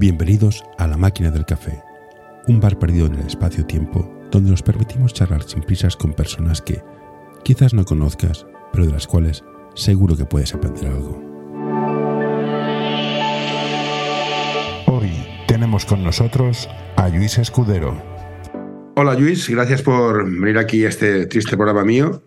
Bienvenidos a La Máquina del Café, un bar perdido en el espacio-tiempo donde nos permitimos charlar sin prisas con personas que quizás no conozcas, pero de las cuales seguro que puedes aprender algo. Hoy tenemos con nosotros a Luis Escudero. Hola Luis, gracias por venir aquí a este triste programa mío.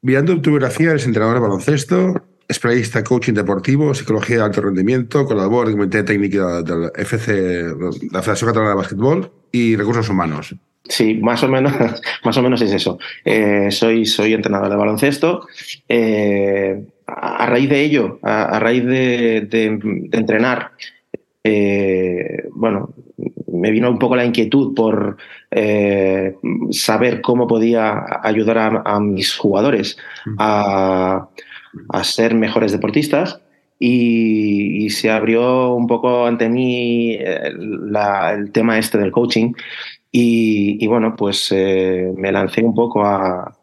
Mirando tu biografía, eres entrenador de baloncesto, es coaching deportivo, psicología de alto rendimiento, colaborador del Comité Técnico del FC, de la Federación Catalana de Básquetbol y Recursos Humanos. Sí, más o menos, más o menos es eso. Eh, soy, soy entrenador de baloncesto. Eh, a, raíz de ello, a, raíz de, entrenar, eh, bueno, me vino un poco la inquietud por saber cómo podía ayudar a mis jugadores a a ser mejores deportistas y, se abrió un poco ante mí eh, el tema este del coaching y, bueno, pues eh, me lancé un poco a,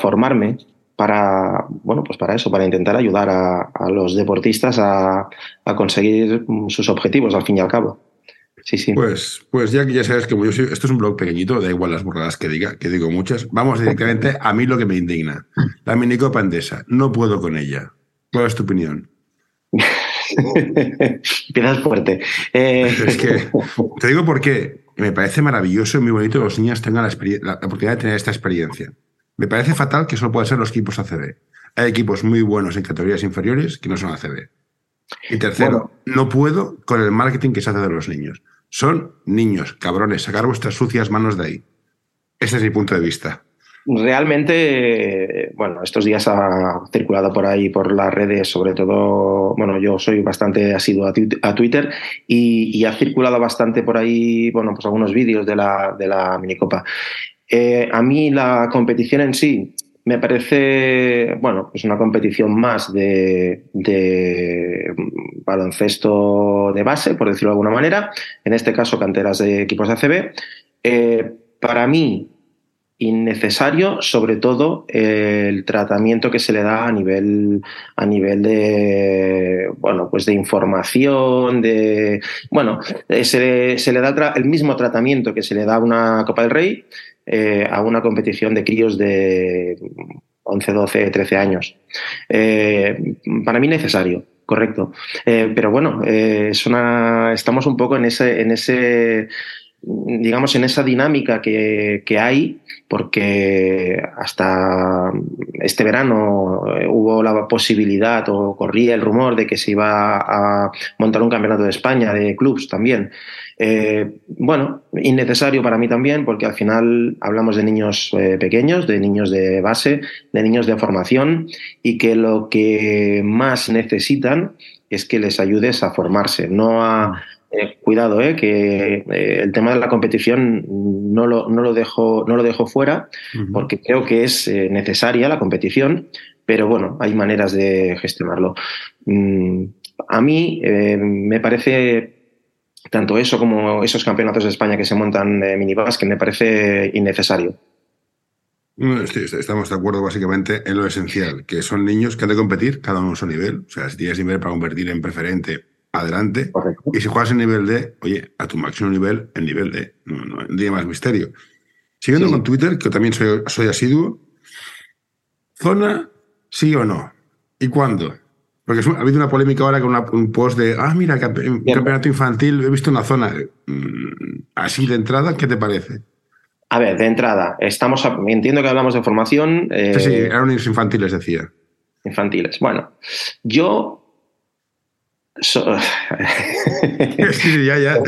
formarme para, bueno, pues para eso, para intentar ayudar a, los deportistas a, conseguir sus objetivos al fin y al cabo. Sí, sí. Pues, pues ya que ya sabes que yo soy, esto es un blog pequeñito, da igual las burradas que diga, que digo muchas, vamos directamente a mí lo que me indigna. La minicopa andesa, no puedo con ella. ¿Cuál es tu opinión? Empiezas fuerte. Eh, es que te digo por qué. Me parece maravilloso y muy bonito que los niños tengan la, oportunidad de tener esta experiencia. Me parece fatal que solo puedan ser los equipos ACB. Hay equipos muy buenos en categorías inferiores que no son ACB. Y tercero, no puedo con el marketing que se hace de los niños. Son niños, cabrones, sacar vuestras sucias manos de ahí. Ese es mi punto de vista. Realmente, bueno, estos días ha circulado por ahí, por las redes, sobre todo, bueno, yo soy bastante asiduo a Twitter y, ha circulado bastante por ahí, bueno, pues algunos vídeos de la, de la minicopa. Eh, a mí la competición en sí, me parece, bueno, es una competición más de, baloncesto de base, por decirlo de alguna manera, en este caso canteras de equipos de ACB. Eh, para mí, innecesario, sobre todo el tratamiento que se le da a nivel, a nivel de, bueno, pues de información, de, bueno, eh, se, se le da el mismo tratamiento que se le da a una Copa del Rey, eh, a una competición de críos de 11, 12, 13 años. Eh, para mí necesario, correcto. Eh, pero bueno, estamos un poco en ese, en ese digamos, en esa dinámica que, hay, porque hasta este verano hubo la posibilidad o corría el rumor de que se iba a montar un campeonato de España de clubs también. Eh, bueno, innecesario para mí también, porque al final hablamos de niños eh, pequeños, de niños de base, de niños de formación, y que lo que más necesitan es que les ayudes a formarse, no a. Eh, cuidado, que el tema de la competición no lo, no lo, dejo, no lo dejo fuera, porque creo que es necesaria la competición, pero bueno, hay maneras de gestionarlo. Mm, a mí me parece tanto eso como esos campeonatos de España que se montan de minibus que me parece innecesario. estamos de acuerdo básicamente en lo esencial, que son niños que han de competir cada uno a su nivel. O sea, si tienes nivel para convertir en preferente, adelante. Y si juegas en nivel D, oye, a tu máximo nivel, en nivel D. No, no, tiene más misterio. Siguiendo con Twitter, que también soy, soy asiduo, ¿zona sí o no? ¿Y cuándo? Porque ha habido una polémica ahora con un post de, ah, mira, campeonato infantil, he visto una zona mm, así de entrada, ¿qué te parece? A ver, de entrada, estamos entiendo que hablamos de formación. sí, sí, eh, eran niños infantiles, decía. Infantiles. Bueno, yo. sí, ya, ya.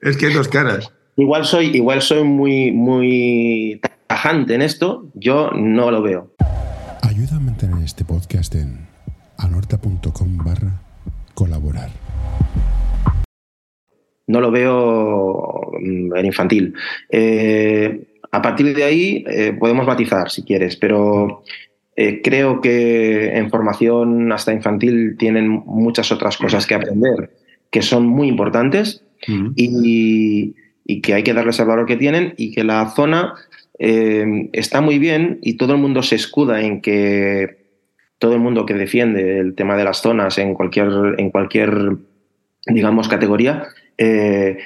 Es que hay dos caras. Igual soy, igual soy muy, muy tajante en esto, yo no lo veo. Ayuda a mantener este podcast en anorta.com barra colaborar. No lo veo mm, en infantil. Eh, a partir de ahí eh, podemos matizar si quieres, pero eh, creo que en formación hasta infantil tienen muchas otras cosas que aprender que son muy importantes y, y, que hay que darles el valor que tienen y que la zona está muy bien y todo el mundo se escuda en que todo el mundo que defiende el tema de las zonas en cualquier, en cualquier digamos, categoría, eh,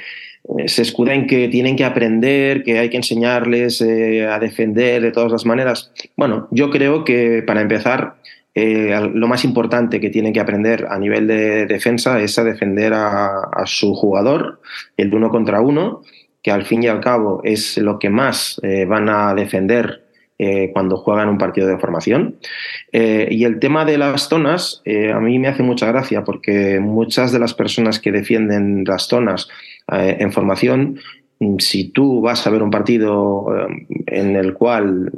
se escuda en que tienen que aprender, que hay que enseñarles eh, a defender de todas las maneras. Bueno, yo creo que para empezar, eh, lo más importante que tienen que aprender a nivel de defensa es a defender a, su jugador, el uno contra uno, que al fin y al cabo es lo que más van a defender cuando juegan un partido de formación. y el tema de las zonas, a mí me hace mucha gracia porque muchas de las personas que defienden las zonas eh, en formación, si tú vas a ver un partido eh, en el cual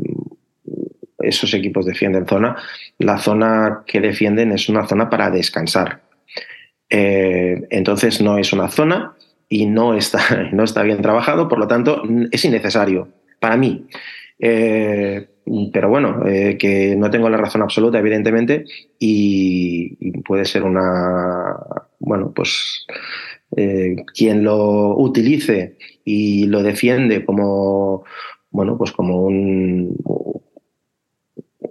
esos equipos defienden zona, la zona que defienden es una zona para descansar. Eh, entonces no es una zona y no está, no está bien trabajado, por lo tanto es innecesario para mí. Pero bueno, que no tengo la razón absoluta, evidentemente, y, puede ser una, bueno, pues eh, quien lo utilice y lo defiende como, bueno, pues como un,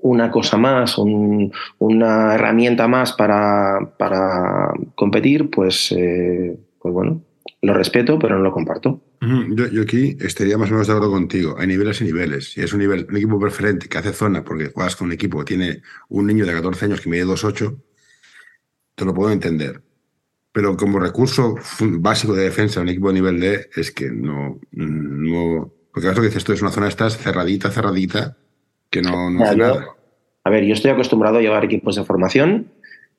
una cosa más, una herramienta más para, para competir, pues, eh, pues bueno, lo respeto, pero no lo comparto. Yo, aquí estaría más o menos de acuerdo contigo. Hay niveles y niveles. Si es un, nivel, un equipo preferente que hace zona porque juegas con un equipo que tiene un niño de 14 años que mide 2,8, te lo puedo entender pero como recurso básico de defensa un equipo de nivel D es que no, no porque lo que dices tú es una zona estás cerradita, cerradita, que no, no hace nada. A ver, yo estoy acostumbrado a llevar equipos de formación,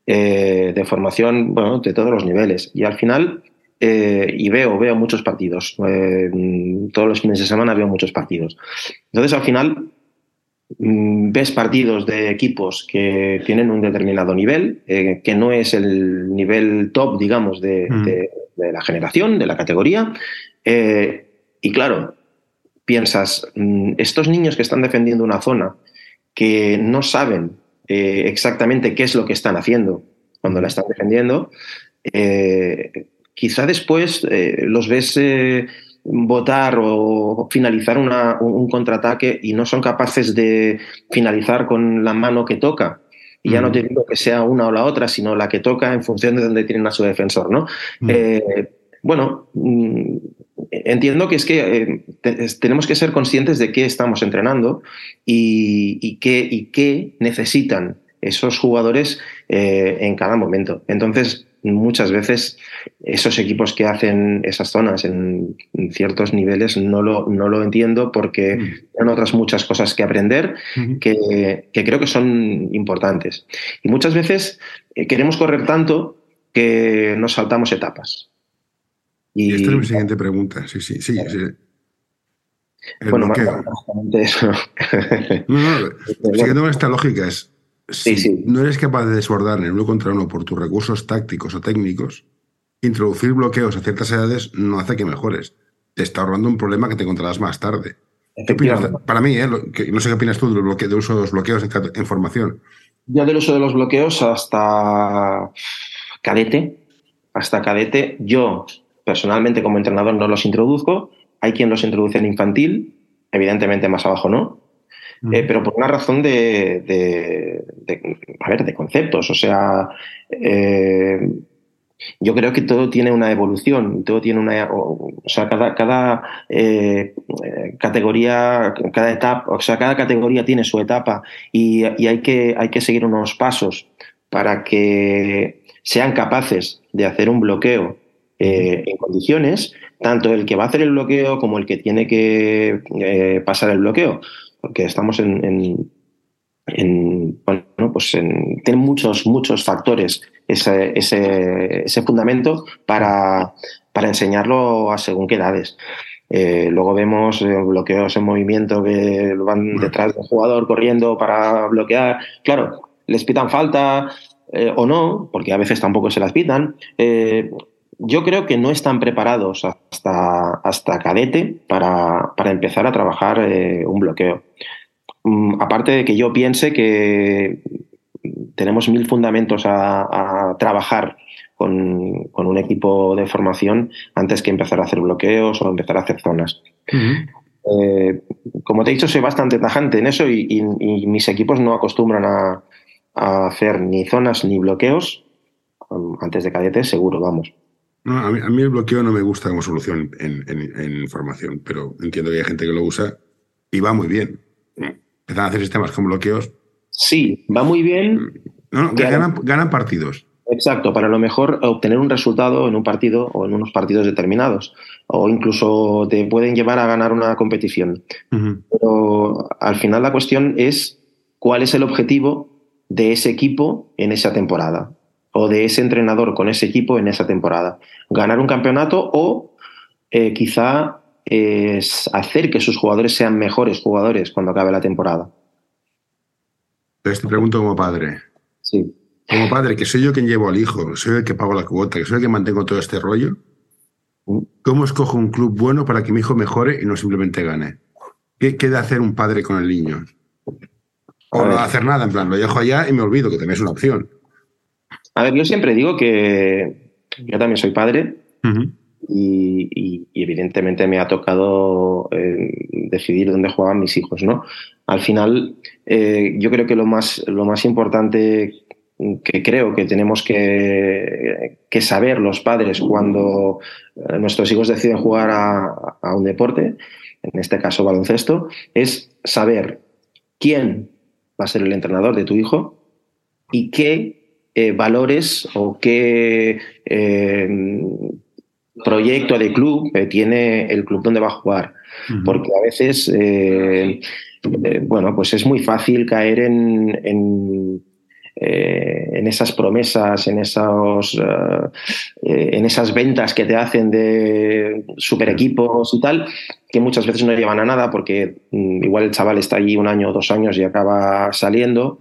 eh, de formación, bueno, de todos los niveles. Y al final, eh, y veo, veo muchos partidos. Eh, todos los fines de semana veo muchos partidos. Entonces, al final, Mm, ves partidos de equipos que tienen un determinado nivel, eh, que no es el nivel top, digamos, de, mm. la generación, de la categoría. Eh, y claro, piensas, mm, estos niños que están defendiendo una zona, que no saben eh, exactamente qué es lo que están haciendo cuando la están defendiendo, quizá después los ves votar o finalizar un contraataque y no son capaces de finalizar con la mano que toca. Y ya no te digo que sea una o la otra, sino la que toca en función de donde tienen a su defensor, ¿no? Eh, bueno, mm, entiendo que es que eh, tenemos que ser conscientes de qué estamos entrenando y, qué, y qué necesitan esos jugadores eh, en cada momento. Entonces, muchas veces esos equipos que hacen esas zonas en, ciertos niveles no lo, no lo entiendo porque hay mm. otras muchas cosas que aprender que, creo que son importantes. Y muchas veces eh, queremos correr tanto que nos saltamos etapas. Y, esta es mi siguiente pregunta. Sí, sí, sí. bueno, eso. no, no, siguiendo esta lógica es si no eres capaz de desbordar en uno contra uno por tus recursos tácticos o técnicos, introducir bloqueos a ciertas edades no hace que mejores. Te está ahorrando un problema que te encontrarás más tarde. Para mí, ¿eh? no sé qué opinas tú del, del uso de los bloqueos en, formación. Ya del uso de los bloqueos hasta cadete, hasta cadete, yo personalmente como entrenador no los introduzco. Hay quien los introduce en infantil, evidentemente más abajo no. Eh, pero por una razón de, a ver, de conceptos. O sea, eh, yo creo que todo tiene una evolución, todo tiene una, o, sea, cada, cada eh, categoría, cada etapa, o sea, cada categoría tiene su etapa y, hay, que, hay que seguir unos pasos para que sean capaces de hacer un bloqueo en condiciones, tanto el que va a hacer el bloqueo como el que tiene que pasar el bloqueo porque estamos en, bueno, pues tiene muchos, muchos factores ese, ese, fundamento para, para, enseñarlo a según qué edades. Eh, luego vemos eh, bloqueos en movimiento que van detrás del jugador corriendo para bloquear. Claro, les pitan falta eh, o no, porque a veces tampoco se las pitan. Yo creo que no están preparados hasta, hasta cadete para, para empezar a trabajar un bloqueo. Mm, aparte de que yo piense que tenemos mil fundamentos a, trabajar con, un equipo de formación antes que empezar a hacer bloqueos o empezar a hacer zonas. Eh, como te he dicho, soy bastante tajante en eso y, mis equipos no acostumbran a, hacer ni zonas ni bloqueos um, antes de cadete, seguro, vamos. A, mí, el bloqueo no me gusta como solución en, formación, pero entiendo que hay gente que lo usa y va muy bien. Empiezan a hacer sistemas con bloqueos. Sí, va muy bien. No, ganan, ganan partidos. Exacto, para lo mejor obtener un resultado en un partido o en unos partidos determinados, o incluso te pueden llevar a ganar una competición. Pero al final la cuestión es cuál es el objetivo de ese equipo en esa temporada, o de ese entrenador con ese equipo en esa temporada. Ganar un campeonato o eh, quizá es hacer que sus jugadores sean mejores jugadores cuando acabe la temporada. Entonces te pregunto como padre. Sí como padre, que soy yo quien llevo al hijo, soy el que pago la cuota, que soy el que mantengo todo este rollo, ¿cómo escojo un club bueno para que mi hijo mejore y no simplemente gane? ¿Qué queda hacer un padre con el niño? O no hacer nada, en plan, lo dejo allá y me olvido, que también es una opción. A ver, yo siempre digo que yo también soy padre y, evidentemente me ha tocado eh, decidir dónde juegan mis hijos, ¿no? Al final, eh, yo creo que lo más, lo más importante que creo que tenemos que, saber los padres cuando eh, nuestros hijos deciden jugar a, un deporte, en este caso baloncesto, es saber quién va a ser el entrenador de tu hijo y qué eh, valores o qué eh, proyecto de club tiene el club donde va a jugar. Porque a veces, bueno, pues es muy fácil caer en eh, en esas promesas, en, esos, eh, eh, en esas ventas que te hacen de super equipos y tal, que muchas veces no llevan a nada porque mm, igual el chaval está allí un año o dos años y acaba saliendo,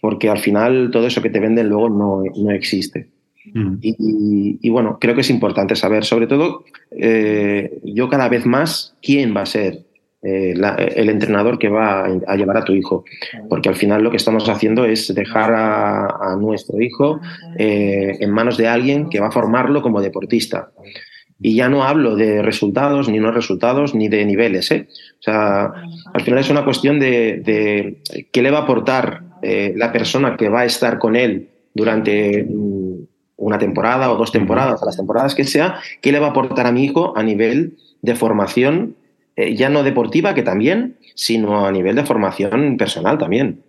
porque al final todo eso que te venden luego no, no existe. Mm. Y, bueno, creo que es importante saber, sobre todo, yo cada vez más, quién va a ser eh, el entrenador que va a, llevar a tu hijo. Porque al final lo que estamos haciendo es dejar a, nuestro hijo eh, en manos de alguien que va a formarlo como deportista. Y ya no hablo de resultados, ni no resultados, ni de niveles. ¿eh? O sea, al final es una cuestión de, qué le va a aportar la persona que va a estar con él durante mm, una temporada o dos temporadas, a las temporadas que sea, qué le va a aportar a mi hijo a nivel de formación eh, ya no deportiva, que también, sino a nivel de formación personal también.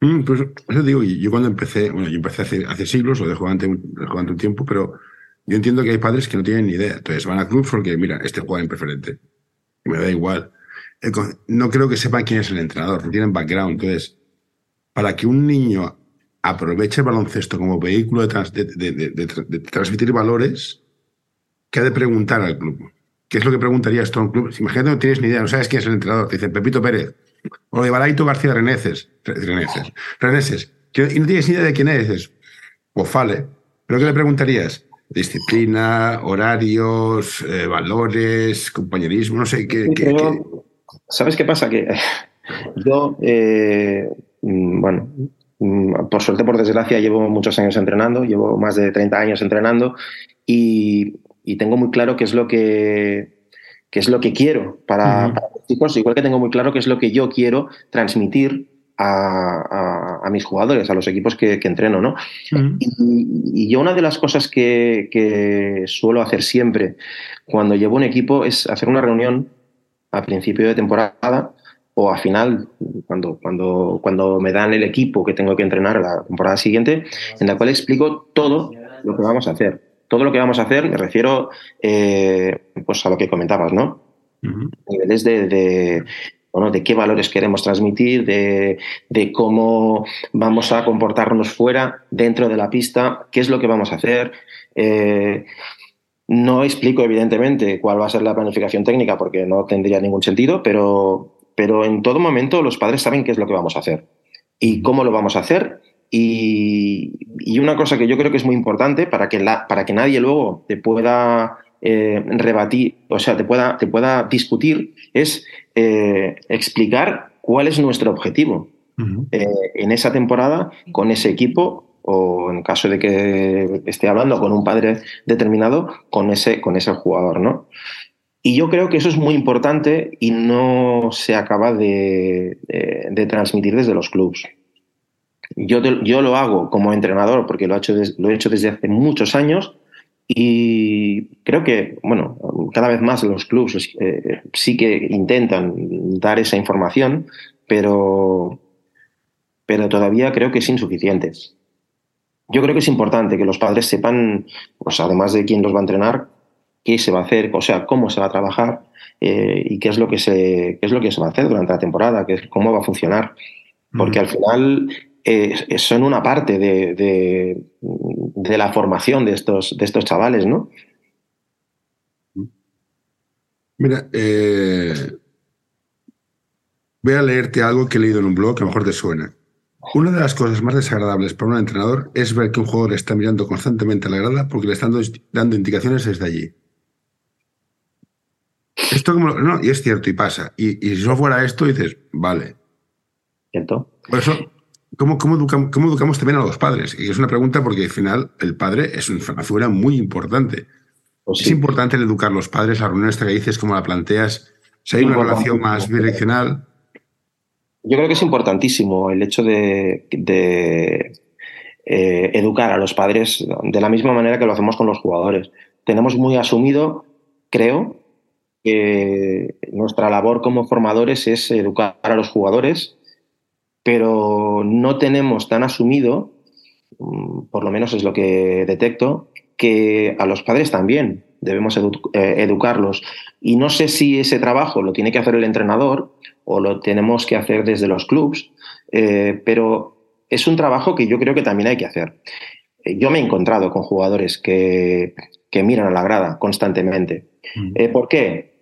Mm, pues eso digo, yo cuando empecé, bueno, yo empecé hace, hace siglos o de jugante, jugante un tiempo, pero yo entiendo que hay padres que no tienen ni idea. Entonces van a clubs porque, mira, este juega en preferente. Y me da igual. No creo que sepan quién es el entrenador, no tienen background. Entonces, para que un niño aproveche el baloncesto como vehículo de, de transmitir valores, ¿qué ha de preguntar al club? ¿Qué es lo que preguntarías a un club? Imagínate que no tienes ni idea, no sabes quién es el entrenador. Te dicen Pepito Pérez o de Baraito García Reneses. Reneses. Reneses. Y no tienes ni idea de quién es. Pues vale. ¿Pero qué le preguntarías? Disciplina, horarios, eh, valores, compañerismo, no sé qué. ¿Sabes qué pasa? Que yo, eh, bueno, mm, por suerte, por desgracia, llevo muchos años entrenando, llevo más de 30 años entrenando y y tengo muy claro qué es lo que, es lo que quiero para, los chicos, igual que tengo muy claro qué es lo que yo quiero transmitir a, mis jugadores, a los equipos que, entreno, ¿no? y, yo una de las cosas que, suelo hacer siempre cuando llevo un equipo es hacer una reunión a principio de temporada o a final, cuando, cuando, cuando me dan el equipo que tengo que entrenar la temporada siguiente, en la cual explico todo lo que vamos a hacer todo lo que vamos a hacer, me refiero eh, pues a lo que comentabas, ¿no? Niveles de, bueno, de qué valores queremos transmitir, de, cómo vamos a comportarnos fuera, dentro de la pista, qué es lo que vamos a hacer. Eh, no explico, evidentemente, cuál va a ser la planificación técnica porque no tendría ningún sentido, pero, pero en todo momento los padres saben qué es lo que vamos a hacer y cómo lo vamos a hacer. Y, una cosa que yo creo que es muy importante para que, la, para que nadie luego te pueda eh, rebatir, o sea, te pueda, te pueda discutir, es eh, explicar cuál es nuestro objetivo eh, en esa temporada con ese equipo o en caso de que esté hablando con un padre determinado, con ese, con ese jugador, ¿no? Y yo creo que eso es muy importante y no se acaba de, transmitir desde los clubes. Yo, yo lo hago como entrenador porque lo he, hecho lo he hecho desde hace muchos años, Y creo que, bueno, cada vez más los clubes eh, sí que intentan dar esa información, pero, pero todavía creo que es insuficiente. Yo creo que es importante que los padres sepan, pues además de quién los va a entrenar, qué se va a hacer, o sea, cómo se va a trabajar eh, y qué es lo que se qué es lo que se va a hacer durante la temporada, qué, cómo va a funcionar, porque al final eh, son una parte de, de, la formación de estos de estos chavales, ¿no? Mira, eh, voy a leerte algo que he leído en un blog que a lo mejor te suena. Una de las cosas más desagradables para un entrenador es ver que un jugador está mirando constantemente a la grada porque le están dando indicaciones desde allí. Esto como, no, y es cierto, y pasa. Y, si no fuera esto, dices, vale. ¿Cierto? Por eso, ¿cómo, cómo, educamos, ¿cómo educamos también a los padres? Y es una pregunta porque al final el padre es una figura muy importante. Pues es importante el educar a los padres, la reunión esta que dices, como la planteas, si hay una relación más bidireccional. Yo creo que es importantísimo el hecho de, eh, educar a los padres de la misma manera que lo hacemos con los jugadores. Tenemos muy asumido, creo, que nuestra labor como formadores es educar a los jugadores, pero no tenemos tan asumido, mm, por lo menos es lo que detecto, que a los padres también debemos eh, educarlos. Y no sé si ese trabajo lo tiene que hacer el entrenador o lo tenemos que hacer desde los clubs, eh, pero es un trabajo que yo creo que también hay que hacer. Eh, yo me he encontrado con jugadores que, que miran a la grada constantemente. Mm. ¿Por qué?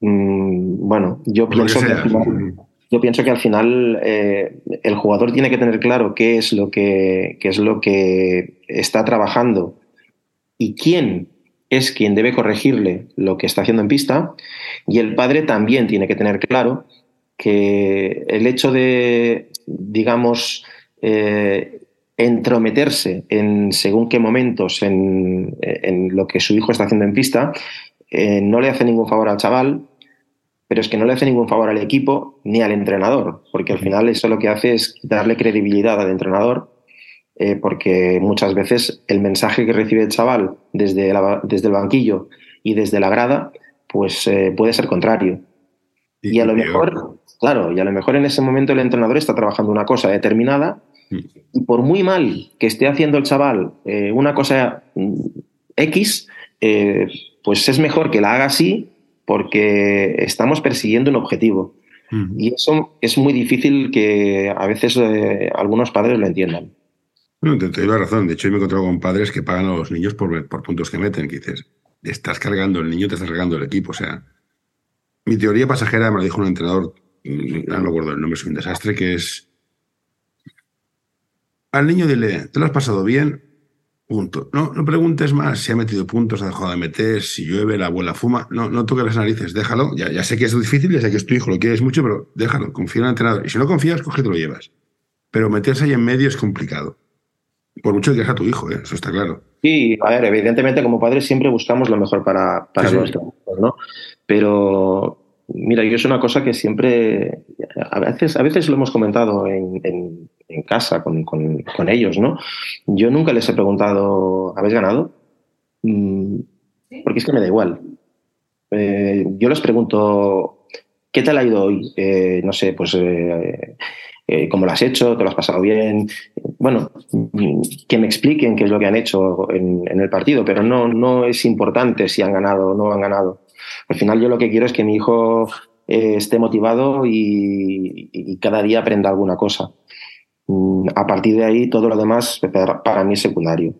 Mm, bueno, yo pienso que, al final, yo pienso que al final eh, el jugador tiene que tener claro qué es lo que, qué es lo que está trabajando y quién es quien debe corregirle lo que está haciendo en pista. Y el padre también tiene que tener claro que el hecho de, digamos, eh, entrometerse en según qué momentos en, en, lo que su hijo está haciendo en pista, eh, no le hace ningún favor al chaval, pero es que no le hace ningún favor al equipo ni al entrenador, porque al final eso lo que hace es darle credibilidad al entrenador, eh, porque muchas veces el mensaje que recibe el chaval desde, desde el banquillo y desde la grada, pues eh, puede ser contrario. Y, a lo mejor, claro, y a lo mejor en ese momento el entrenador está trabajando una cosa determinada y por muy mal que esté haciendo el chaval una cosa mm, X, pues es mejor que la haga así porque estamos persiguiendo un objetivo. Y eso es muy difícil que a veces eh, algunos padres lo entiendan. Bueno, te, doy la razón. De hecho, yo me he encontrado con padres que pagan a los niños por, por puntos que meten. Que dices, estás cargando el niño, te estás cargando el equipo. O sea, mi teoría pasajera me lo dijo un entrenador, no me acuerdo el nombre, es un desastre, que es al niño dile, ¿te lo has pasado bien? Punto. No, no preguntes más si ha metido puntos, ha dejado de meter, si llueve, la abuela fuma. No, no toques las narices, déjalo. Ya, ya sé que es difícil, ya sé que es tu hijo, lo quieres mucho, pero déjalo, confía en el entrenador. Y si no confías, coge te lo llevas. Pero meterse ahí en medio es complicado. Por mucho que sea tu hijo, ¿eh? eso está claro. Sí, a ver, evidentemente como padres siempre buscamos lo mejor para, para nuestros hijos, ¿no? Pero mira, yo es una cosa que siempre, a veces, a veces lo hemos comentado en en casa con, con, ellos, ¿no? Yo nunca les he preguntado, ¿habéis ganado? Mm, porque es que me da igual. Eh, yo les pregunto, ¿qué tal ha ido hoy? Eh, no sé, pues, eh, ¿cómo lo has hecho? ¿Te lo has pasado bien? Bueno, que me expliquen qué es lo que han hecho en, el partido, pero no, no es importante si han ganado o no han ganado. Al final yo lo que quiero es que mi hijo esté motivado y, cada día aprenda alguna cosa. Mm, a partir de ahí, todo lo demás para, mí es secundario.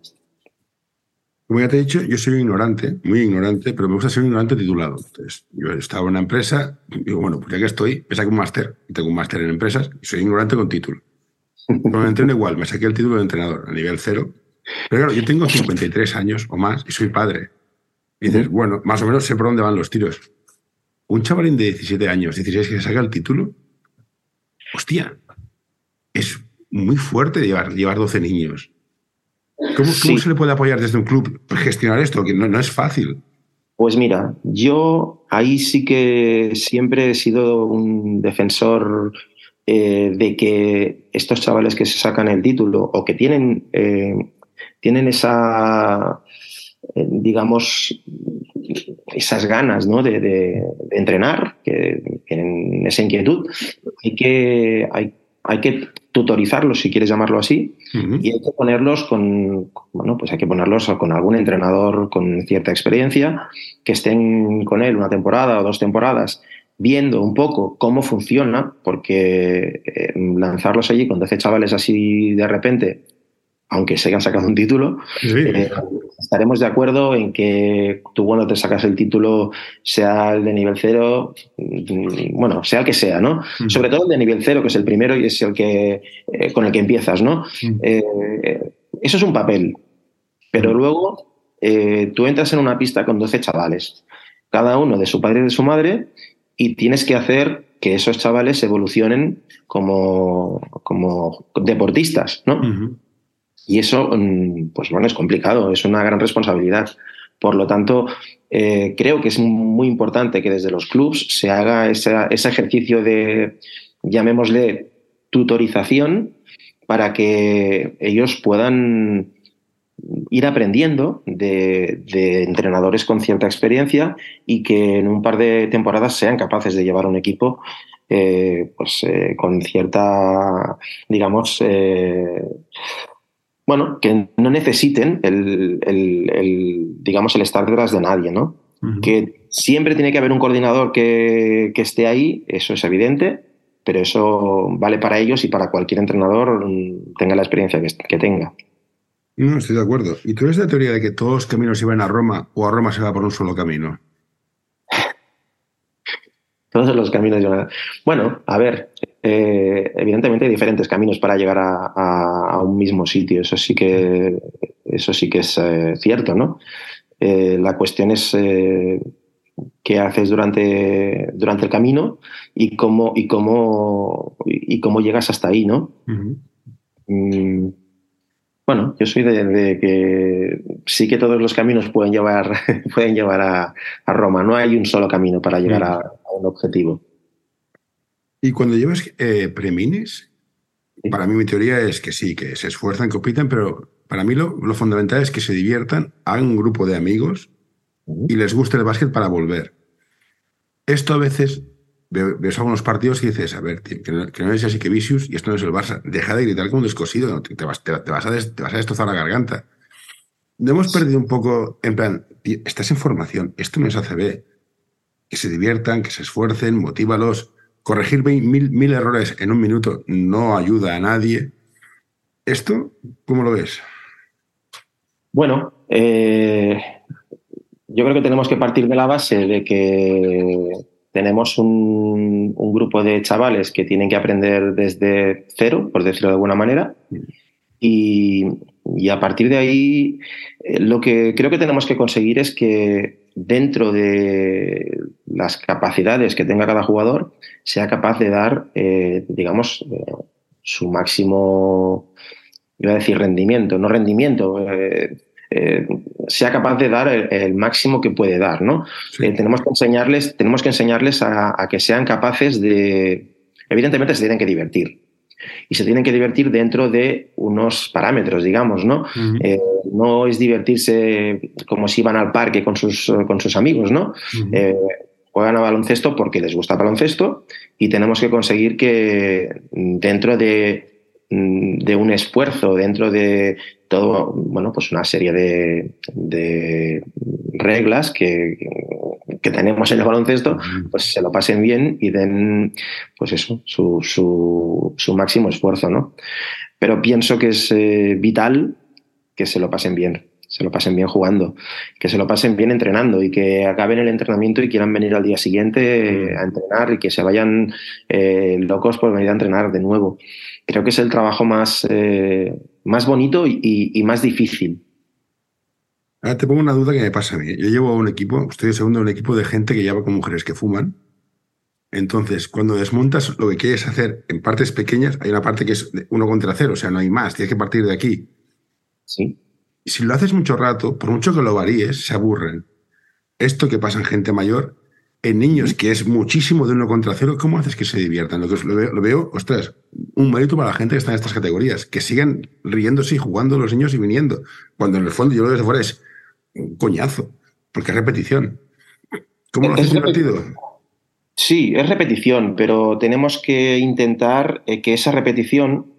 Como ya te he dicho, yo soy ignorante, muy ignorante, pero me gusta ser un ignorante titulado. Entonces, yo he estado en una empresa, digo, bueno, pues ya que estoy, me saqué un máster. Tengo un máster en empresas y soy ignorante con título. Me entreno igual, me saqué el título de entrenador a nivel cero. Pero claro, yo tengo 53 años o más y soy padre. Y dices, bueno, más o menos sé por dónde van los tiros. Un chavalín de 17 años, 16 que se saca el título, hostia, es muy fuerte llevar, llevar 12 niños. ¿Cómo, se le puede apoyar desde un club gestionar esto? Que no, es fácil. Pues mira, yo ahí sí que siempre he sido un defensor eh, de que estos chavales que se sacan el título o que tienen, eh, tienen esa, eh, digamos, esas ganas ¿no? de, entrenar, que tienen esa inquietud, hay que, hay, hay que tutorizarlos, si quieres llamarlo así, y hay que ponerlos con, bueno, pues hay que ponerlos con algún entrenador con cierta experiencia, que estén con él una temporada o dos temporadas viendo un poco cómo funciona, porque eh, lanzarlos allí con 12 chavales así de repente aunque se hayan sacado un título, eh, estaremos de acuerdo en que tú cuando te sacas el título, sea el de nivel cero, mm, bueno, sea el que sea, ¿no? Sobre todo el de nivel cero, que es el primero y es el que eh, con el que empiezas, ¿no? Eh, eso es un papel. Pero luego tú entras en una pista con 12 chavales, cada uno de su padre y de su madre, y tienes que hacer que esos chavales evolucionen como, como deportistas, ¿no? Y eso, mm, pues bueno, es complicado, es una gran responsabilidad. Por lo tanto, eh, creo que es muy importante que desde los clubs se haga ese ejercicio de, llamémosle, tutorización para que ellos puedan ir aprendiendo de, entrenadores con cierta experiencia y que en un par de temporadas sean capaces de llevar un equipo eh, pues, eh, con cierta, digamos, bueno, que no necesiten el, digamos, el estar detrás de nadie, ¿no? Que siempre tiene que haber un coordinador que, esté ahí, eso es evidente, pero eso vale para ellos y para cualquier entrenador mm, tenga la experiencia que, tenga. No, estoy de acuerdo. ¿Y tú eres de la teoría de que todos los caminos iban a Roma o a Roma se va por un solo camino? todos los caminos llevan. Bueno, a ver, eh, evidentemente hay diferentes caminos para llegar a, un mismo sitio. Eso sí que, eso sí que es eh, cierto, ¿no? Eh, la cuestión es qué haces durante, durante el camino y cómo, y cómo, y cómo llegas hasta ahí, ¿no? Mm, bueno, yo soy de, que sí que todos los caminos pueden llevar, pueden llevar a, Roma. No hay un solo camino para llegar a un objetivo. Y cuando llevas eh, preminis, para mí mi teoría es que sí, que se esfuerzan, compiten, pero para mí lo, fundamental es que se diviertan, hagan un grupo de amigos y les guste el básquet para volver. Esto a veces ves algunos partidos y dices, a ver, que, no, es así que Vicius y esto no es el Barça, deja de gritar como un descosido, te, vas, te, vas a te, vas, a destrozar la garganta. No hemos perdido un poco, en plan, estás en formación, esto no es ACB, que se diviertan, que se esfuercen, motívalos corregir mil, mil errores en un minuto no ayuda a nadie. ¿Esto cómo lo ves? Bueno, eh, yo creo que tenemos que partir de la base de que tenemos un, grupo de chavales que tienen que aprender desde cero, por decirlo de alguna manera, y, y a partir de ahí eh, lo que creo que tenemos que conseguir es que dentro de las capacidades que tenga cada jugador, sea capaz de dar, eh, digamos, eh, su máximo, iba a decir rendimiento, no rendimiento, eh, sea capaz de dar el, máximo que puede dar, ¿no? tenemos que enseñarles, tenemos que enseñarles a, que sean capaces de, evidentemente se tienen que divertir, y se tienen que divertir dentro de unos parámetros, digamos, ¿no? Eh, no es divertirse como si iban al parque con sus, con sus amigos, ¿no? Eh, juegan a baloncesto porque les gusta el baloncesto y tenemos que conseguir que dentro de, de un esfuerzo, dentro de todo, bueno, pues una serie de, de reglas que, que tenemos en el baloncesto, pues se lo pasen bien y den, pues eso, su, su, máximo esfuerzo, ¿no? Pero pienso que es eh, vital que se lo pasen bien, se lo pasen bien jugando, que se lo pasen bien entrenando y que acaben el entrenamiento y quieran venir al día siguiente a entrenar y que se vayan eh, locos por venir a entrenar de nuevo. Creo que es el trabajo más, eh, más bonito y más difícil Ahora te pongo una duda que me pasa a mí. Yo llevo a un equipo, estoy segundo un equipo de gente que lleva con mujeres que fuman. Entonces, cuando desmontas, lo que quieres hacer en partes pequeñas, hay una parte que es uno contra cero, o sea, no hay más, tienes que partir de aquí. Sí. Y si lo haces mucho rato, por mucho que lo varíes, se aburren. Esto que pasa en gente mayor, en niños, que es muchísimo de uno contra cero, ¿cómo haces que se diviertan? Lo, que lo, veo, lo veo, ostras, un mérito para la gente que está en estas categorías, que sigan riéndose y jugando los niños y viniendo. Cuando en el fondo yo lo veo desde fuera es un coñazo, porque es repetición. ¿Cómo lo haces divertido? Sí, es repetición, pero tenemos que intentar eh, que esa repetición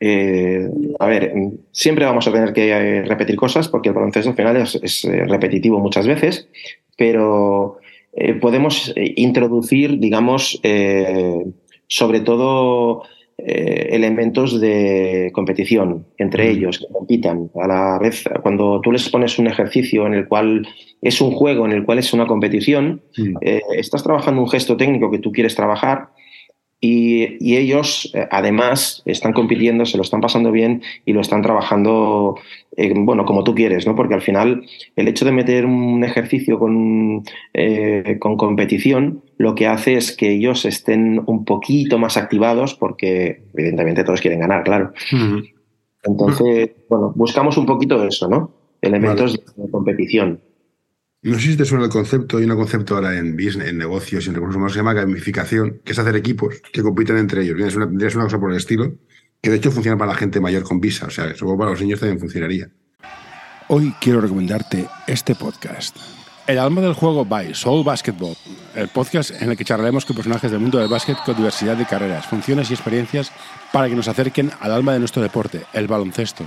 eh, a ver, siempre vamos a tener que eh, repetir cosas porque el baloncesto al final es, repetitivo muchas veces, pero podemos introducir, digamos, sobre todo eh, elementos de competición entre ellos, que compitan. A la vez, cuando tú les pones un ejercicio en el cual es un juego, en el cual es una competición, eh, estás trabajando un gesto técnico que tú quieres trabajar y, ellos, eh, además, están compitiendo, se lo están pasando bien y lo están trabajando, eh, bueno, como tú quieres, ¿no? Porque al final, el hecho de meter un ejercicio con, eh, con competición, lo que hace es que ellos estén un poquito más activados, porque evidentemente todos quieren ganar, claro. Entonces, bueno, buscamos un poquito eso, ¿no? Elementos de competición. No sé si te suena el concepto, hay un concepto ahora en business, en negocios y en recursos humanos que se llama gamificación, que es hacer equipos que compiten entre ellos. Tienes una, una cosa por el estilo, que de hecho funciona para la gente mayor con visa, o sea, supongo para los niños también funcionaría. Hoy quiero recomendarte este podcast. El alma del juego by Soul Basketball, el podcast en el que charlaremos con personajes del mundo del básquet con diversidad de carreras, funciones y experiencias para que nos acerquen al alma de nuestro deporte, el baloncesto.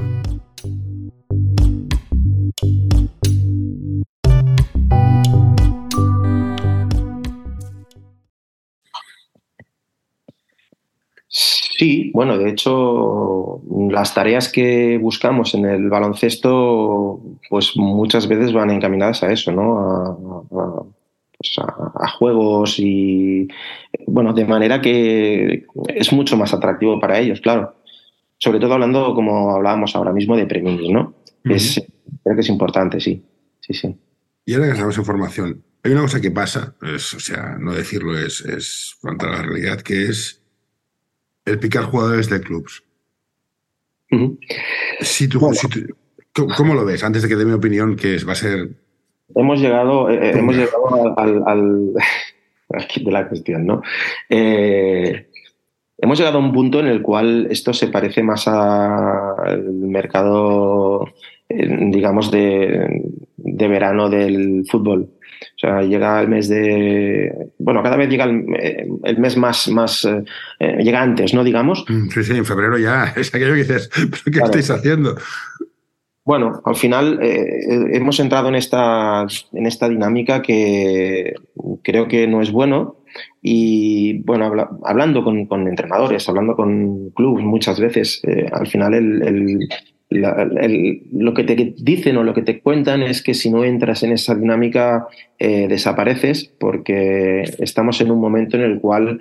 Sí, bueno, de hecho, las tareas que buscamos en el baloncesto, pues muchas veces van encaminadas a eso, ¿no? A, pues juegos y, bueno, de manera que es mucho más atractivo para ellos, claro. Sobre todo hablando, como hablábamos ahora mismo, de premios, ¿no? es, creo que es importante, sí. Sí, sí. Y ahora que estamos en formación, hay una cosa que pasa, o sea, no decirlo es, es contra la realidad, que es el picar jugadores de clubs. si tú, ¿Cómo lo ves? Antes de que dé mi opinión, que va a ser. Hemos llegado, eh, eh, hemos llegado al, de la cuestión, ¿no? Eh, hemos llegado a un punto en el cual esto se parece más al mercado, digamos, de, de verano del fútbol. O sea, llega el mes de. Bueno, cada vez llega el, eh, mes más. más eh, eh, llega antes, ¿no? Digamos. Mm, sí, sí, en febrero ya. Es aquello que dices, ¿pero qué estáis haciendo? Bueno, al final hemos entrado en esta, en esta dinámica que creo que no es bueno. Y bueno, hablando con, con, entrenadores, hablando con clubes muchas veces, al final el, lo que te dicen o lo que te cuentan es que si no entras en esa dinámica eh, desapareces porque estamos en un momento en el cual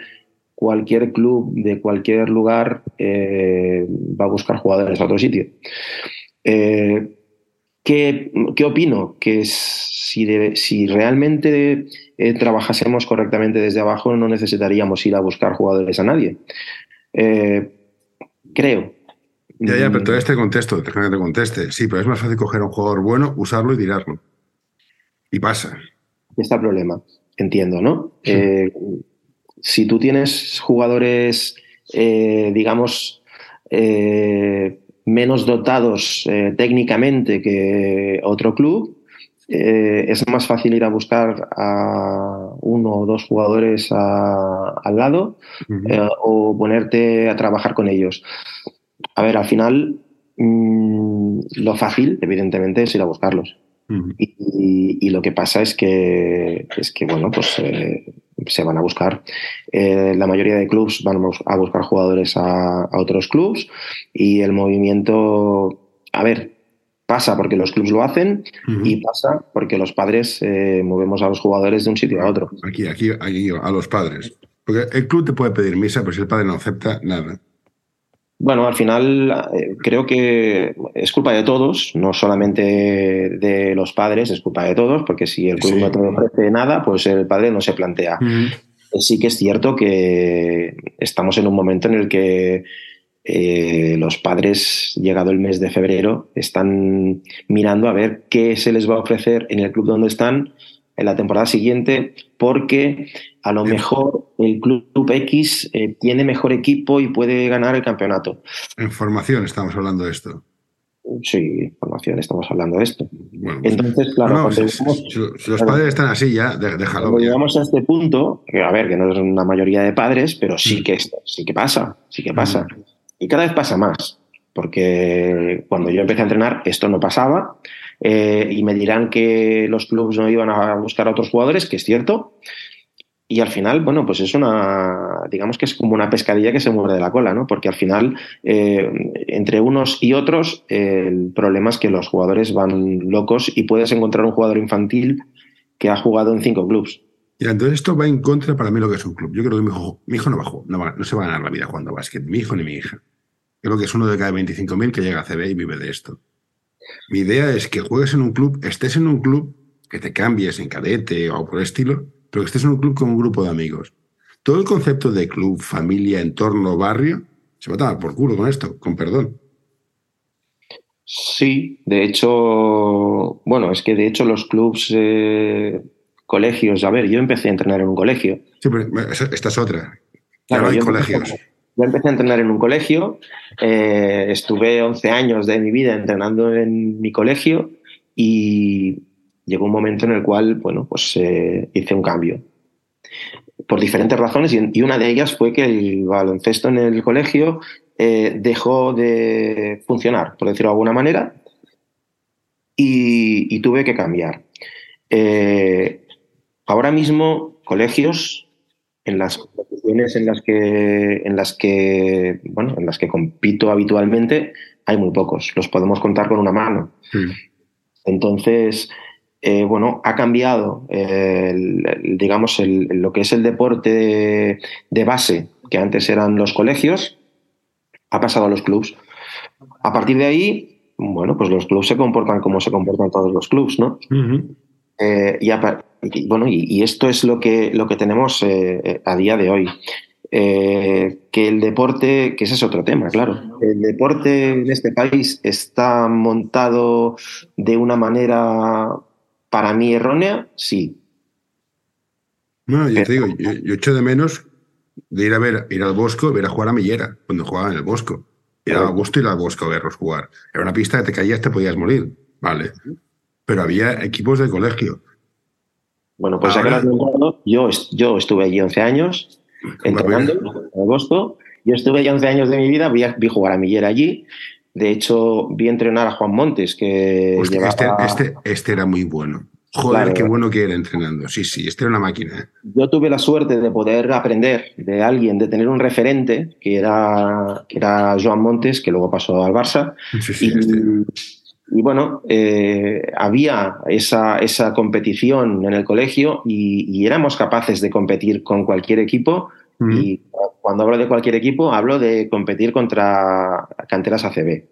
cualquier club de cualquier lugar eh, va a buscar jugadores a otro sitio. Eh, ¿qué, opino? Que si realmente trabajásemos correctamente desde abajo no necesitaríamos ir a buscar jugadores a nadie. creo ya, ya, pero todo este contexto, que te conteste. Sí, pero es más fácil coger a un jugador bueno, usarlo y tirarlo. Y pasa. Está el problema, entiendo, ¿no? Eh, si tú tienes jugadores, eh, digamos, eh, menos dotados técnicamente que otro club, es más fácil ir a buscar a uno o dos jugadores al lado o ponerte a trabajar con ellos. A ver, al final mm, lo fácil, evidentemente, es ir a buscarlos. y, lo que pasa es que, es que bueno, pues eh, se van a buscar. Eh, la mayoría de clubs van a buscar jugadores a, otros clubs y el movimiento, a ver, pasa porque los clubs lo hacen y pasa porque los padres eh, movemos a los jugadores de un sitio a otro. Aquí, aquí, aquí, a los padres. Porque el club te puede pedir misa, pero si el padre no acepta, nada. Bueno, al final eh, creo que es culpa de todos, no solamente de los padres, es culpa de todos, porque si el club no te ofrece nada, pues el padre no se plantea. sí que es cierto que estamos en un momento en el que eh, los padres, llegado el mes de febrero, están mirando a ver qué se les va a ofrecer en el club donde están en la temporada siguiente, porque a lo mejor el club X eh, tiene mejor equipo y puede ganar el campeonato. En formación estamos hablando de esto. Sí, formación, estamos hablando de esto. Entonces, claro, si, los padres están así ya, déjalo. Cuando llegamos a este punto, a ver, que no es una mayoría de padres, pero sí mm. que, sí que pasa, sí que pasa. Mm. Y cada vez pasa más, porque cuando yo empecé a entrenar esto no pasaba eh, y me dirán que los clubes no iban a buscar a otros jugadores, que es cierto. Y al final, bueno, pues es una, digamos que es como una pescadilla que se muerde de la cola, ¿no? Porque al final, eh, entre unos y otros, el problema es que los jugadores van locos y puedes encontrar un jugador infantil que ha jugado en cinco clubes. Y entonces esto va en contra para mí lo que es un club. Yo creo que mi hijo, mi hijo no, va, no, no se va a ganar la vida jugando a básquet, mi hijo ni mi hija. Creo que es uno de cada 25.000 que llega a CB y vive de esto. Mi idea es que juegues en un club, estés en un club, que te cambies en cadete o por el estilo, pero que estés en un club con un grupo de amigos. Todo el concepto de club, familia, entorno, barrio, se va a tomar por culo con esto, con perdón. Sí, de hecho, bueno, es que de hecho los clubs, eh, colegios, a ver, yo empecé a entrenar en un colegio. Sí, pero esta es otra. Claro, hay colegios. Yo empecé a entrenar en un colegio, eh, estuve 11 años de mi vida entrenando en mi colegio y llegó un momento en el cual, bueno, pues eh, hice un cambio. Por diferentes razones y, una de ellas fue que el baloncesto en el colegio eh, dejó de funcionar, por decirlo de alguna manera, y, tuve que cambiar. ahora mismo, colegios en las competiciones en las que en las que bueno en las que compito habitualmente hay muy pocos. Los podemos contar con una mano. Entonces eh, bueno ha cambiado digamos lo que es el deporte de, base que antes eran los colegios ha pasado a los clubs. A partir de ahí bueno pues los clubs se comportan como se comportan todos los clubs no eh, y, bueno, y, esto es lo que, lo que tenemos eh, a día de hoy. Eh, que el deporte, que ese es otro tema, claro. El deporte en este país está montado de una manera, para mí, errónea, sí. No, yo te digo, yo, echo de menos de ir a ver, ir al Bosco, ver a jugar a Millera, cuando jugaba en el Bosco. Era a gusto ir al Bosco a verlos jugar. Era una pista que te caías, te podías morir, ¿vale? Pero había equipos de colegio. Bueno, pues ya que yo, yo estuve allí 11 años entrenando en agosto. Yo estuve allí 11 años de mi vida, vi, vi jugar a Millera allí. De hecho, vi entrenar a Juan Montes, que este, este, este, era muy bueno. Joder, qué bueno que era entrenando. Sí, sí, este era una máquina. ¿eh? Yo tuve la suerte de poder aprender de alguien, de tener un referente, que era, que era Joan Montes, que luego pasó al Barça. Sí, sí, este y bueno, eh, había esa, esa, competición en el colegio y, éramos capaces de competir con cualquier equipo. Y cuando hablo de cualquier equipo, hablo de competir contra canteras ACB.